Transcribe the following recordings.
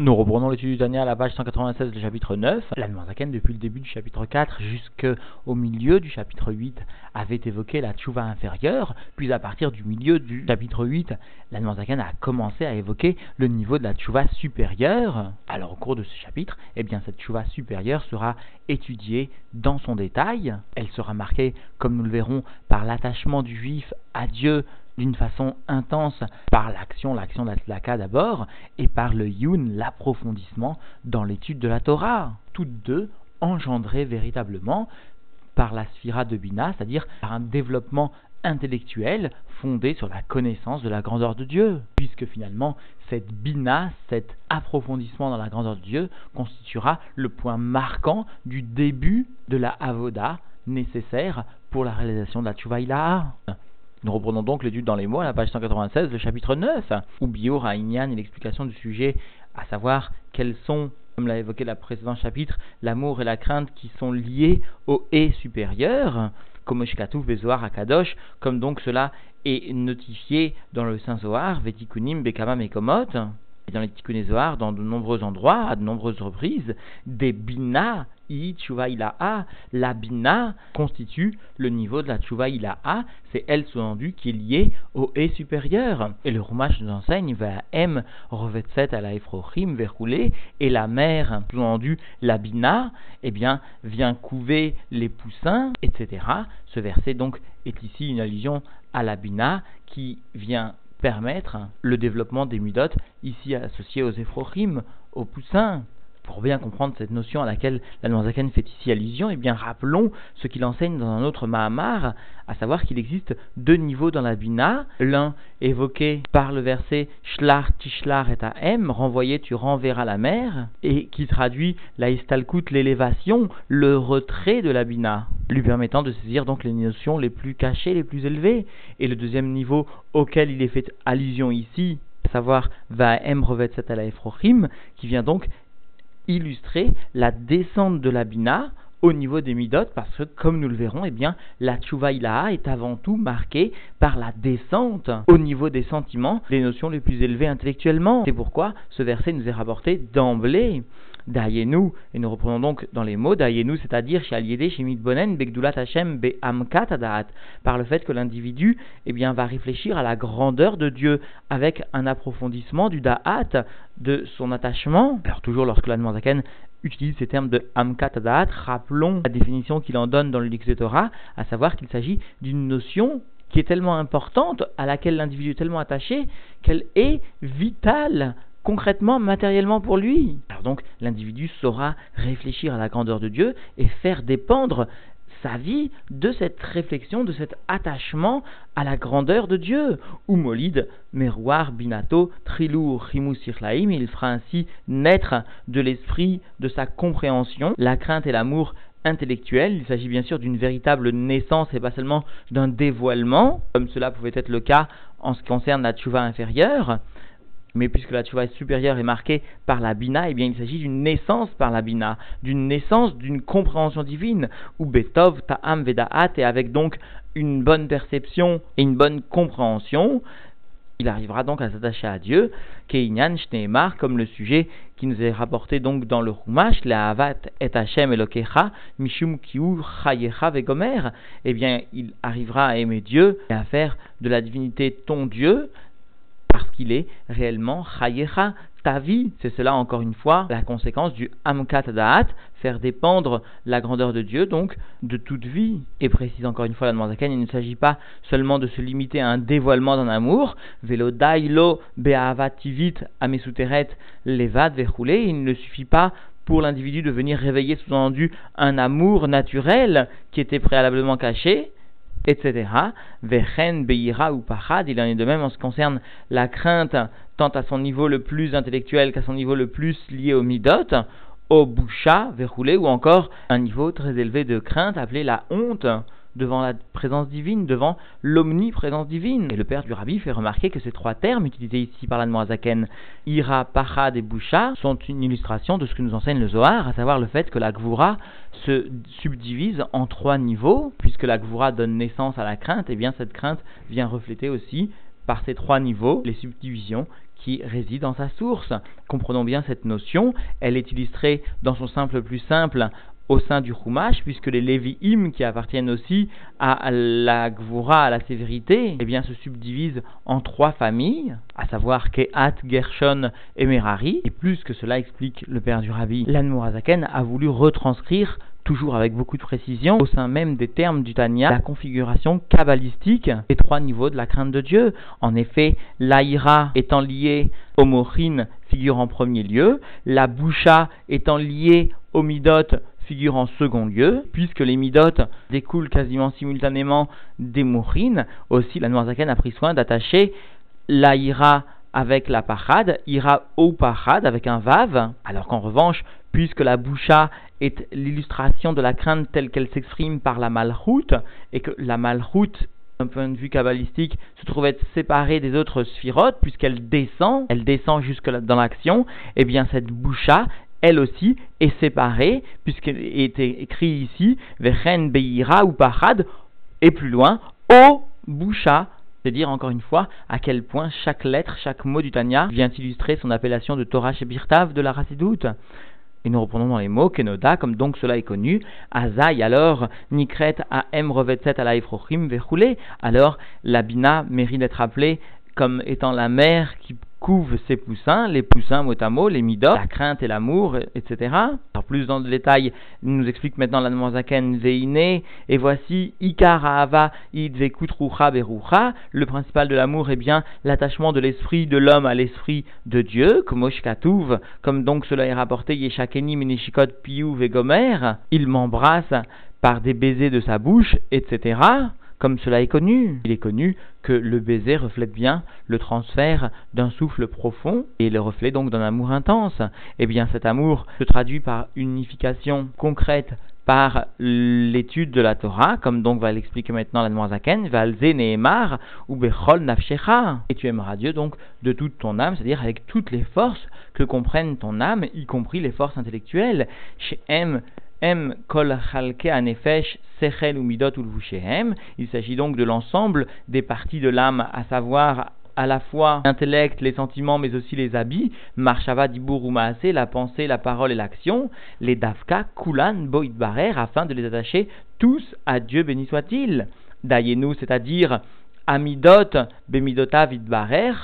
Nous reprenons l'étude du à la page 196 du chapitre 9. La Zaken, depuis le début du chapitre 4 jusqu'au milieu du chapitre 8, avait évoqué la tchouva inférieure, puis à partir du milieu du chapitre 8, la Zaken a commencé à évoquer le niveau de la tchouva supérieure. Alors au cours de ce chapitre, eh bien cette tchouva supérieure sera étudiée dans son détail. Elle sera marquée, comme nous le verrons, par l'attachement du juif à Dieu d'une façon intense par l'action, l'action d'Atlaka d'abord, et par le Yun, l'approfondissement dans l'étude de la Torah. Toutes deux engendrées véritablement par la sphira de Bina, c'est-à-dire par un développement intellectuel fondé sur la connaissance de la grandeur de Dieu, puisque finalement cette bina, cet approfondissement dans la grandeur de Dieu constituera le point marquant du début de la avoda nécessaire pour la réalisation de la tchouva nous reprenons donc l'étude dans les mots à la page 196, le chapitre 9, où Bior a et l'explication du sujet, à savoir quels sont, comme l'a évoqué la précédent chapitre, l'amour et la crainte qui sont liés au et supérieur, comme Bezoar Akadosh, comme donc cela est notifié dans le Saint Zohar, Vetikunim Bekama Mekomot, et dans les Tikkun Zohar, dans de nombreux endroits, à de nombreuses reprises, des Bina ilaha, la bina constitue le niveau de la tchouva ilaha, c'est elle sous-entendu qui est liée au et supérieur. Et le Rumash nous enseigne, va m revetset à la efrochim verroulé, et la mère, sous-entendu la bina, eh bien, vient couver les poussins, etc. Ce verset donc est ici une allusion à la bina qui vient permettre le développement des mudotes, ici associées aux ephrochim, aux poussins. Pour bien comprendre cette notion à laquelle la Noirzaken fait ici allusion, eh bien rappelons ce qu'il enseigne dans un autre Mahamar, à savoir qu'il existe deux niveaux dans la Bina, l'un évoqué par le verset Shlar Tishlar et M, renvoyé tu renverras la mer, et qui traduit la Istalkut, l'élévation, le retrait de la Bina, lui permettant de saisir donc les notions les plus cachées, les plus élevées. Et le deuxième niveau auquel il est fait allusion ici, à savoir Va M revet la Efrochim, qui vient donc illustrer la descente de la Bina au niveau des Midot, parce que, comme nous le verrons, eh bien, la Tchouva est avant tout marquée par la descente au niveau des sentiments, des notions les plus élevées intellectuellement. C'est pourquoi ce verset nous est rapporté d'emblée Dayenu, et nous reprenons donc dans les mots Dayenu, c'est-à-dire Hashem, par le fait que l'individu eh bien, va réfléchir à la grandeur de Dieu avec un approfondissement du Da'at, de son attachement. Alors, toujours lorsque la Zaken utilise ces termes de Amkat Adaat, rappelons la définition qu'il en donne dans le Lix Torah, à savoir qu'il s'agit d'une notion qui est tellement importante, à laquelle l'individu est tellement attaché, qu'elle est vitale concrètement, matériellement pour lui. Alors donc, l'individu saura réfléchir à la grandeur de Dieu et faire dépendre sa vie de cette réflexion, de cet attachement à la grandeur de Dieu. Ou Molid, Merouar, Binato, Trilou, Rimou, Sirlaim, il fera ainsi naître de l'esprit de sa compréhension la crainte et l'amour intellectuel. Il s'agit bien sûr d'une véritable naissance et pas seulement d'un dévoilement, comme cela pouvait être le cas en ce qui concerne la tchouva inférieure. Mais puisque la tchouva supérieure est marquée par la bina, eh bien il s'agit d'une naissance par la bina, d'une naissance d'une compréhension divine, ou betov ta'am vedaat, et avec donc une bonne perception et une bonne compréhension, il arrivera donc à s'attacher à Dieu, Keinyan Shneemar, comme le sujet qui nous est rapporté donc dans le Rumash, la Avat et Hashem Elokecha, Mishum Kiu Chayecha Vegomer, eh bien il arrivera à aimer Dieu et à faire de la divinité ton Dieu, parce qu'il est réellement Chayecha, ta vie. C'est cela encore une fois la conséquence du Amkat Da'at, faire dépendre la grandeur de Dieu, donc de toute vie. Et précise encore une fois la Zaken, il ne s'agit pas seulement de se limiter à un dévoilement d'un amour, velo dailo be'avativit amesuteret levad verroulé, il ne suffit pas pour l'individu de venir réveiller sous-entendu un amour naturel qui était préalablement caché, etc. Vechen, Beira ou Pachad, il en est de même en ce qui concerne la crainte, tant à son niveau le plus intellectuel qu'à son niveau le plus lié au midot, au boucha, verroulé, ou encore un niveau très élevé de crainte appelé la honte devant la présence divine, devant l'omniprésence divine. Et le père du rabbi fait remarquer que ces trois termes utilisés ici par la Zaken, Ira, Pachad et Boucha, sont une illustration de ce que nous enseigne le Zohar, à savoir le fait que la Gvura se subdivise en trois niveaux, puisque la Gvura donne naissance à la crainte, et bien cette crainte vient refléter aussi par ces trois niveaux les subdivisions qui réside dans sa source. Comprenons bien cette notion, elle est illustrée dans son simple plus simple au sein du Chumash, puisque les Lévi'im, qui appartiennent aussi à la Gvura, à la sévérité, eh bien, se subdivisent en trois familles, à savoir Kehat, Gershon et Merari. Et plus que cela explique le père du Rabbi, l'Anmorazaken a voulu retranscrire toujours avec beaucoup de précision, au sein même des termes du Tanya, la configuration kabbalistique des trois niveaux de la crainte de Dieu. En effet, l'Aïra étant liée au Mohin figure en premier lieu, la Boucha étant liée au Midot figure en second lieu, puisque les midotes découlent quasiment simultanément des mourines. Aussi, la Noirzaken a pris soin d'attacher la ira avec la parade, ira au parade avec un vav, alors qu'en revanche, puisque la boucha est l'illustration de la crainte telle qu'elle s'exprime par la malchoute, et que la malchoute d'un point de vue kabbalistique, se trouve être séparée des autres sphirotes, puisqu'elle descend, elle descend jusque dans l'action, et eh bien cette boucha elle aussi, est séparée, puisqu'elle est écrit ici, Vechen Beira ou Parad, et plus loin, O Boucha, c'est-à-dire encore une fois à quel point chaque lettre, chaque mot du Tanya vient illustrer son appellation de Torah Birtav de la Racidoute. Et nous reprenons dans les mots Kenoda, comme donc cela est connu, Azaï alors, Nikret a M revetset la verroulé, alors la Bina mérite d'être appelée comme étant la mère qui couve ses poussins, les poussins mot à mot, les midot, la crainte et l'amour, etc. Alors plus dans le détail, il nous explique maintenant la Zaken Veine, et voici Ikar Ahava Id Vekutrucha Berucha, le principal de l'amour est bien l'attachement de l'esprit de l'homme à l'esprit de Dieu, comme comme donc cela est rapporté Yeshakeni Menishikot Piou Vegomer, il m'embrasse par des baisers de sa bouche, etc comme cela est connu. Il est connu que le baiser reflète bien le transfert d'un souffle profond et le reflet donc d'un amour intense. Eh bien cet amour se traduit par unification concrète par l'étude de la Torah, comme donc va l'expliquer maintenant la Zaken, Valze Nehemar ou Bechol Nafshecha. Et tu aimeras Dieu donc de toute ton âme, c'est-à-dire avec toutes les forces que comprennent ton âme, y compris les forces intellectuelles. Chez Kol anefesh sechel ou midot Il s'agit donc de l'ensemble des parties de l'âme, à savoir à la fois l'intellect, les sentiments, mais aussi les habits, marshava dibur ou la pensée, la parole et l'action, les dafka, kulan, boit afin de les attacher tous à Dieu béni soit-il. Dayenu, c'est-à-dire amidot, bemidota vidbarer,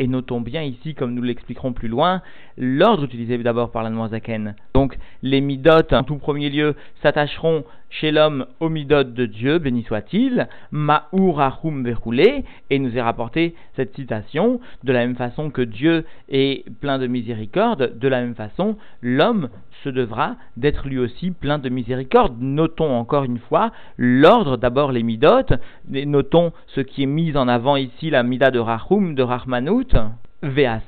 et notons bien ici, comme nous l'expliquerons plus loin, l'ordre utilisé d'abord par la Zaken. Donc, les midotes, en tout premier lieu, s'attacheront chez l'homme au midot de Dieu, béni soit-il, Ma'ur Ahum verroulé, et nous est rapporté cette citation, de la même façon que Dieu est plein de miséricorde, de la même façon, l'homme se devra d'être lui aussi plein de miséricorde. Notons encore une fois l'ordre, d'abord les midotes, notons ce qui est mis en avant ici, la mida de Rahum, de Rahmanout, Le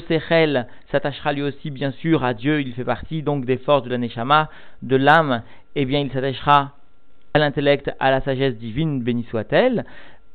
Sechel s'attachera lui aussi, bien sûr, à Dieu. Il fait partie donc des forces de la Neshama, de l'âme. Eh bien, il s'attachera à l'intellect, à la sagesse divine, béni soit-elle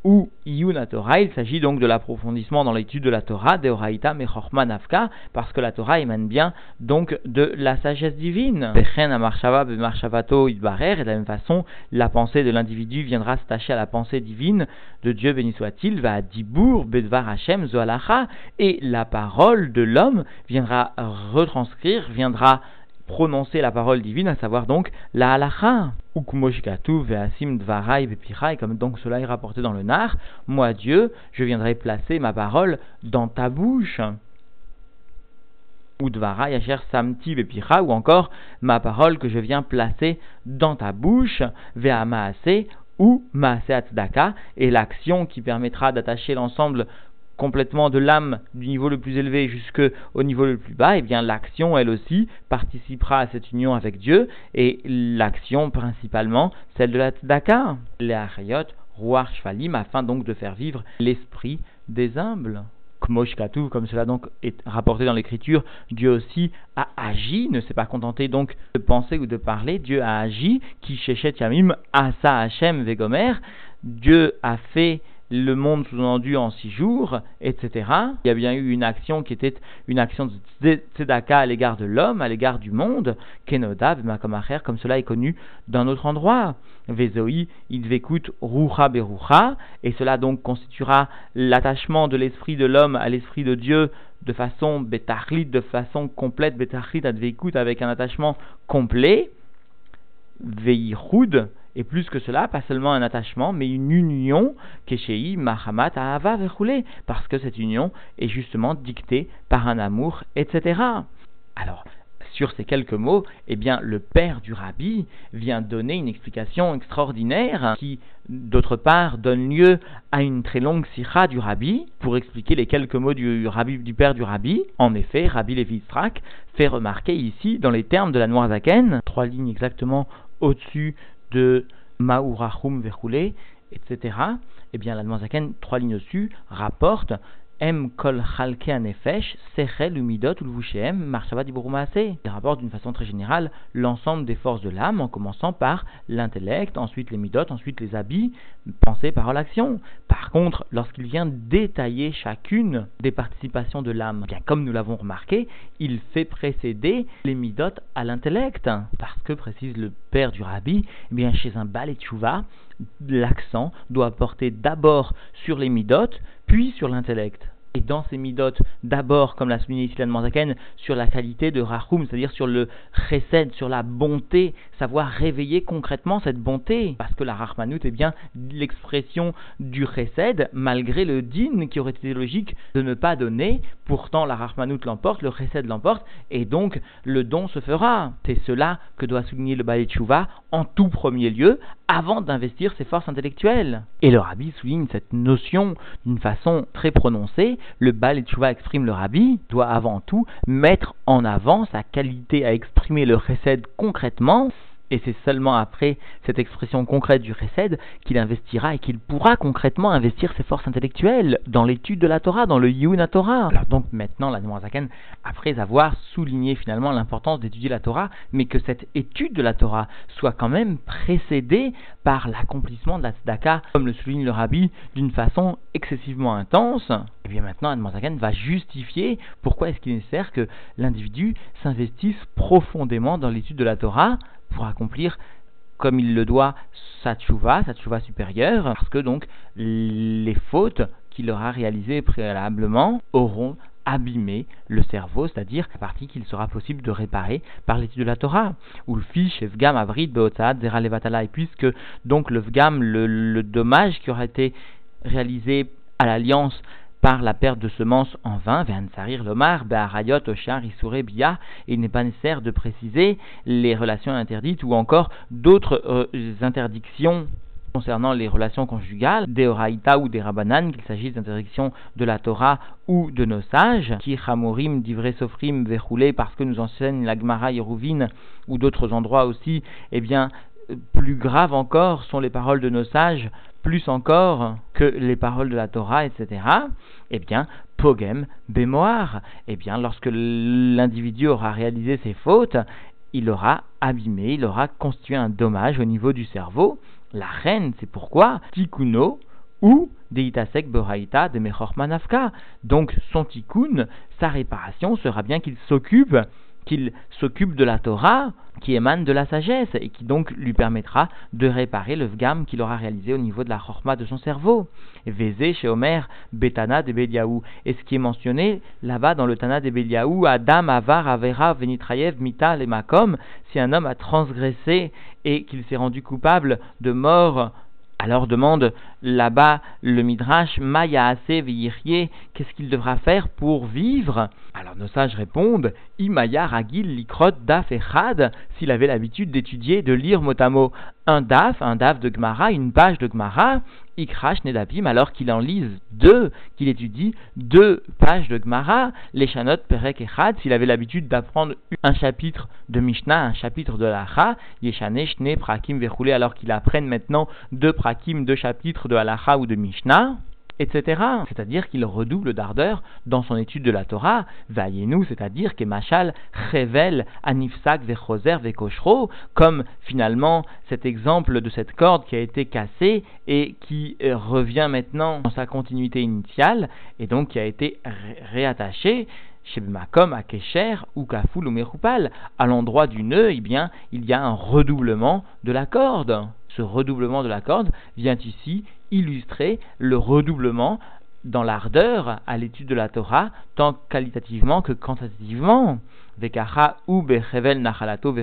ou Iyuna Torah, il s'agit donc de l'approfondissement dans l'étude de la Torah, de Oraita Nafka, parce que la Torah émane bien donc de la sagesse divine. Bechen Idbarer, et de la même façon, la pensée de l'individu viendra s'attacher à la pensée divine de Dieu béni soit-il, va à Dibour Bedvar Hashem Zoalacha, et la parole de l'homme viendra retranscrire, viendra prononcer la parole divine, à savoir donc la halacha. ve'asim dvarai comme donc cela est rapporté dans le nar, moi Dieu, je viendrai placer ma parole dans ta bouche. Ou dvarai asher samti ou encore ma parole que je viens placer dans ta bouche, ve'amaase, ou maase et l'action qui permettra d'attacher l'ensemble complètement de l'âme du niveau le plus élevé jusqu'au niveau le plus bas, et eh bien l'action, elle aussi, participera à cette union avec Dieu, et l'action principalement, celle de la tzedaka, les harayot, shvalim, afin donc de faire vivre l'esprit des humbles. Kmoshkatu, comme cela donc est rapporté dans l'écriture, Dieu aussi a agi, ne s'est pas contenté donc de penser ou de parler, Dieu a agi, qui yamim asa Hashem vegomer, Dieu a fait le monde sous-entendu en six jours, etc. Il y a bien eu une action qui était une action de tzedaka à l'égard de l'homme, à l'égard du monde, Kenoda, Vemakomacher, comme cela est connu d'un autre endroit. Vezoi, Idvekut, Rucha Berucha, et cela donc constituera l'attachement de l'esprit de l'homme à l'esprit de Dieu de façon betachlit, de façon complète, betachlit, advekut, avec un attachement complet. Veichud, et plus que cela, pas seulement un attachement, mais une union, Keshei, Mahamat, Ahava, Verroulé, parce que cette union est justement dictée par un amour, etc. Alors, sur ces quelques mots, eh bien, le père du rabbi vient donner une explication extraordinaire qui, d'autre part, donne lieu à une très longue sira du rabbi pour expliquer les quelques mots du, rabbi, du père du rabbi. En effet, Rabbi Levi fait remarquer ici, dans les termes de la Noirzaken, trois lignes exactement au-dessus de Maurachum Verroulé, etc. Eh bien, la Noirzaken, trois lignes au-dessus, rapporte M kol chalke anefesh, sechel umidot ulvushem, marshava diburumaase. Il rapporte d'une façon très générale l'ensemble des forces de l'âme, en commençant par l'intellect, ensuite les midot, ensuite les habits, pensée, parole, action. Par contre, lorsqu'il vient détailler chacune des participations de l'âme, bien comme nous l'avons remarqué, il fait précéder les midot à l'intellect, parce que précise le père du rabbi, eh bien chez un bal et l'accent doit porter d'abord sur les midot, puis sur l'intellect. Et dans ces midotes, d'abord, comme l'a souligné ici la sur la qualité de Rahum, c'est-à-dire sur le chesed, sur la bonté, savoir réveiller concrètement cette bonté. Parce que la Rahmanut est bien l'expression du chesed, malgré le din qui aurait été logique de ne pas donner. Pourtant, la Rahmanut l'emporte, le chesed l'emporte, et donc le don se fera. C'est cela que doit souligner le Balei en tout premier lieu, avant d'investir ses forces intellectuelles. Et le rabbi souligne cette notion d'une façon très prononcée. Le Bal et exprime le rabbi doit avant tout mettre en avant sa qualité à exprimer le recède concrètement et c'est seulement après cette expression concrète du Chesed qu'il investira et qu'il pourra concrètement investir ses forces intellectuelles dans l'étude de la Torah, dans le Yuna Torah. Alors donc maintenant, la Zaken, après avoir souligné finalement l'importance d'étudier la Torah, mais que cette étude de la Torah soit quand même précédée par l'accomplissement de la Tzedaka, comme le souligne le Rabbi, d'une façon excessivement intense, et eh bien maintenant, Zaken va justifier pourquoi est-ce qu'il est nécessaire que l'individu s'investisse profondément dans l'étude de la Torah, pour accomplir comme il le doit sa tchouva, sa tchouva supérieure, parce que donc les fautes qu'il aura réalisées préalablement auront abîmé le cerveau, c'est-à-dire la partie qu'il sera possible de réparer par l'étude de la Torah. Ou le fiche, Vgam, Avrid, Beotzad, Zera Levatala, et puisque donc le Vgam, le, le dommage qui aura été réalisé à l'alliance par la perte de semences en vain, Lomar, il n'est pas nécessaire de préciser les relations interdites ou encore d'autres euh, interdictions concernant les relations conjugales, des Oraïta ou des Rabanan, qu'il s'agisse d'interdictions de la Torah ou de nos sages, qui Hamorim, Divrei Sofrim, Verroulé, parce que nous enseigne la Gemara Yerouvin ou d'autres endroits aussi, eh bien, plus grave encore sont les paroles de nos sages, plus encore que les paroles de la Torah, etc. Eh bien, pogem bémoire. Eh bien, lorsque l'individu aura réalisé ses fautes, il aura abîmé, il aura constitué un dommage au niveau du cerveau. La reine, c'est pourquoi? Tikuno ou deitasek boraita de mechor manafka. Donc, son tikkun, sa réparation sera bien qu'il s'occupe qu'il s'occupe de la Torah qui émane de la sagesse et qui donc lui permettra de réparer le vgam qu'il aura réalisé au niveau de la chorma de son cerveau. Vézé chez Omer, Betana de Beliaou. Et ce qui est mentionné là-bas dans le Tana de Beliaou, Adam, Avar, Avera, Venitrayev, Mita, et Makom, si un homme a transgressé et qu'il s'est rendu coupable de mort alors demande là-bas le Midrash, Maya qu'est-ce qu'il devra faire pour vivre? Alors nos sages répondent, Imaya Ragil Likrot Daf Echad, s'il avait l'habitude d'étudier, de lire mot à mot. Un daf, un daf de Gemara, une page de Gemara, Ikrash Nedavim, alors qu'il en lise deux, qu'il étudie deux pages de Gemara, les Shanot Perek Echad, s'il avait l'habitude d'apprendre un chapitre de Mishnah, un chapitre de Lacha, Yeshane Shne Prakim Verroulé, alors qu'il apprenne maintenant deux Prakim, deux chapitres de Halacha ou de Mishnah, etc. C'est-à-dire qu'il redouble d'ardeur dans son étude de la Torah, nous c'est-à-dire que Machal révèle Anifsak Vechoser Vekoshro, comme finalement cet exemple de cette corde qui a été cassée et qui euh, revient maintenant dans sa continuité initiale, et donc qui a été réattachée chez Makom, à Kesher, ou Kafoul ou Mechoupal, à l'endroit du nœud, eh bien, il y a un redoublement de la corde. Ce redoublement de la corde vient ici illustrer le redoublement dans l'ardeur à l'étude de la Torah, tant qualitativement que quantitativement. Vekacha ou bechevel nachalato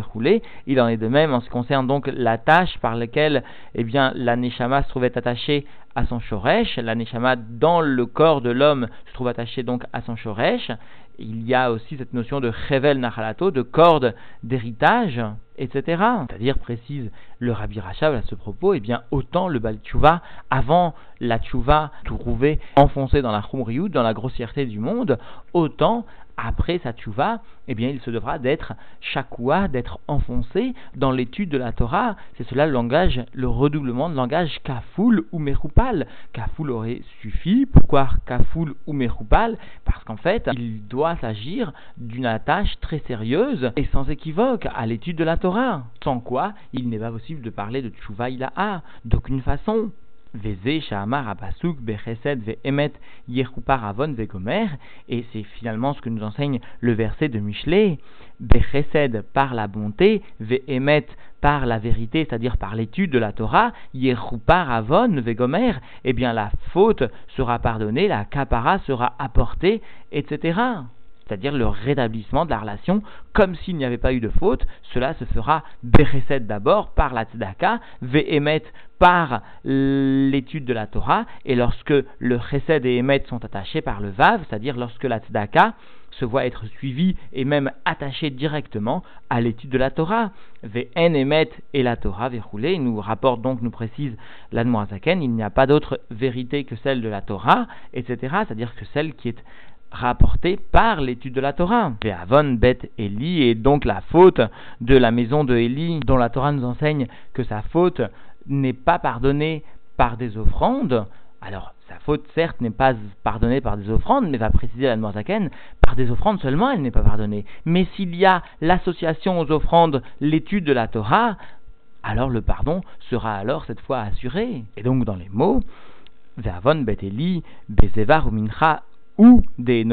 Il en est de même en ce qui concerne donc la tâche par laquelle eh bien, la Neshama se trouvait attachée à son shoresh. La Neshama dans le corps de l'homme se trouve attachée donc à son shoresh il y a aussi cette notion de chevel nachalato, de corde d'héritage, etc. C'est-à-dire, précise le Rabbi Rachab à ce propos, eh bien, autant le Bal avant la Tchouva trouvée enfoncée dans la Chumriyut, dans la grossièreté du monde, autant après sa tchouva, eh bien, il se devra d'être chakoua, d'être enfoncé dans l'étude de la Torah. C'est cela le langage, le redoublement de langage kafoul ou mechoupal. Kafoul aurait suffi. Pourquoi kafoul ou mechoupal Parce qu'en fait, il doit s'agir d'une attache très sérieuse et sans équivoque à l'étude de la Torah. Sans quoi, il n'est pas possible de parler de tchouva ilaha d'aucune façon. Et c'est finalement ce que nous enseigne le verset de Michelet, Bechesed par la bonté, Ve'emet par la vérité, c'est-à-dire par l'étude de la Torah, Yechupar Avon Vegomer, eh bien la faute sera pardonnée, la kapara sera apportée, etc c'est-à-dire le rétablissement de la relation, comme s'il n'y avait pas eu de faute. Cela se fera Bereset d'abord par la Tzedaka, Vehemet par l'étude de la Torah, et lorsque le Chesed et Emet sont attachés par le Vav, c'est-à-dire lorsque la Tzedaka se voit être suivie et même attachée directement à l'étude de la Torah. Ve'en Emet et la Torah verroulé, nous rapporte donc, nous précise l'Admoazaken, il n'y a pas d'autre vérité que celle de la Torah, etc., c'est-à-dire que celle qui est rapporté par l'étude de la Torah. Avon bet Eli et donc la faute de la maison de Eli, dont la Torah nous enseigne que sa faute n'est pas pardonnée par des offrandes. Alors, sa faute, certes, n'est pas pardonnée par des offrandes, mais va préciser la Zaken, par des offrandes seulement, elle n'est pas pardonnée. Mais s'il y a l'association aux offrandes, l'étude de la Torah, alors le pardon sera alors cette fois assuré. Et donc, dans les mots, Ve'avon bet Eli, Bezevar ou Mincha ou des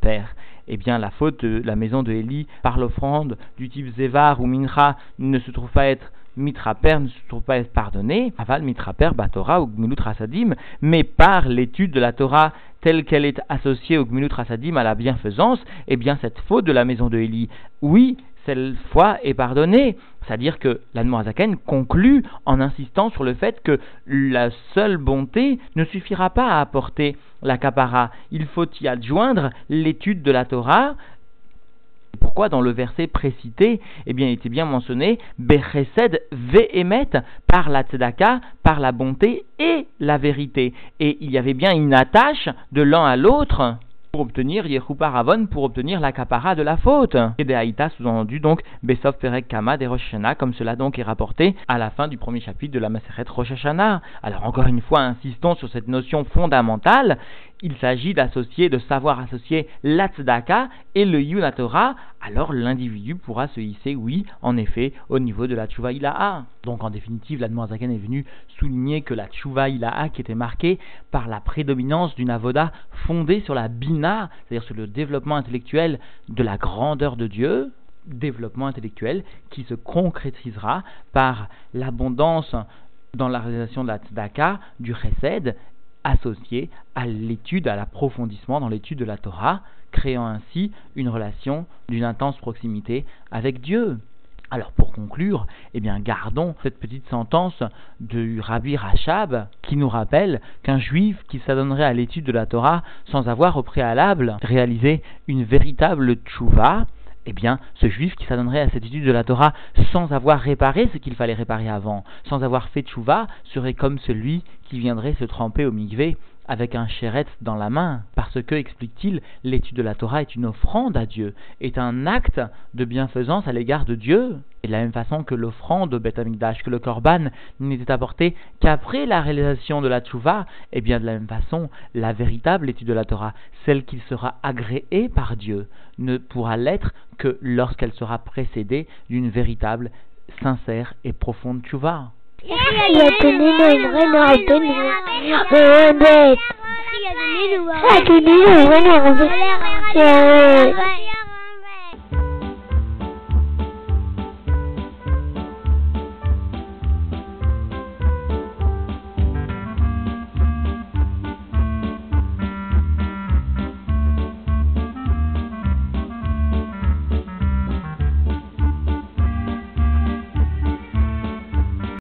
père, eh bien la faute de la maison de Élie par l'offrande du type Zevar ou Mincha ne se trouve pas être mitraper ne se trouve pas être pardonnée, aval mitraper batora ou gmilut rasadim, mais par l'étude de la Torah telle qu'elle est associée au gmilut rasadim à la bienfaisance, eh bien cette faute de la maison de Élie, oui, cette fois est pardonnée. C'est-à-dire que l'Admorazaken conclut en insistant sur le fait que la seule bonté ne suffira pas à apporter la capara. Il faut y adjoindre l'étude de la Torah. Pourquoi dans le verset précité, eh bien, il était bien mentionné Bechesed ve'emet par la tzedaka, par la bonté et la vérité. Et il y avait bien une attache de l'un à l'autre pour obtenir Yehupa pour obtenir la capara de la faute. Et des Haïta sous-entendu donc Besov Perek Kama des Rosh comme cela donc est rapporté à la fin du premier chapitre de la Maseret Rosh. Alors encore une fois, insistons sur cette notion fondamentale il s'agit d'associer, de savoir associer la et le Yunatora, alors l'individu pourra se hisser, oui, en effet, au niveau de la Tchouva Ilaha. Donc en définitive, la Zaken est venu souligner que la Tchouva Ilaha, qui était marquée par la prédominance d'une avoda fondée sur la Bina, c'est-à-dire sur le développement intellectuel de la grandeur de Dieu, développement intellectuel qui se concrétisera par l'abondance dans la réalisation de la tzedaka, du chesed associé à l'étude, à l'approfondissement dans l'étude de la Torah, créant ainsi une relation d'une intense proximité avec Dieu. Alors pour conclure, eh bien gardons cette petite sentence de Rabbi Rachab qui nous rappelle qu'un juif qui s'adonnerait à l'étude de la Torah sans avoir au préalable réalisé une véritable tchouva, eh bien, ce juif qui s'adonnerait à cette étude de la Torah sans avoir réparé ce qu'il fallait réparer avant, sans avoir fait tchouva, serait comme celui qui viendrait se tremper au migvé avec un chéret dans la main, parce que, explique-t-il, l'étude de la Torah est une offrande à Dieu, est un acte de bienfaisance à l'égard de Dieu. Et de la même façon que l'offrande au Beth Amikdash, que le Korban n'était apporté qu'après la réalisation de la Tchouva, et eh bien de la même façon, la véritable étude de la Torah, celle qui sera agréée par Dieu, ne pourra l'être que lorsqu'elle sera précédée d'une véritable, sincère et profonde Tchouva. Bueno,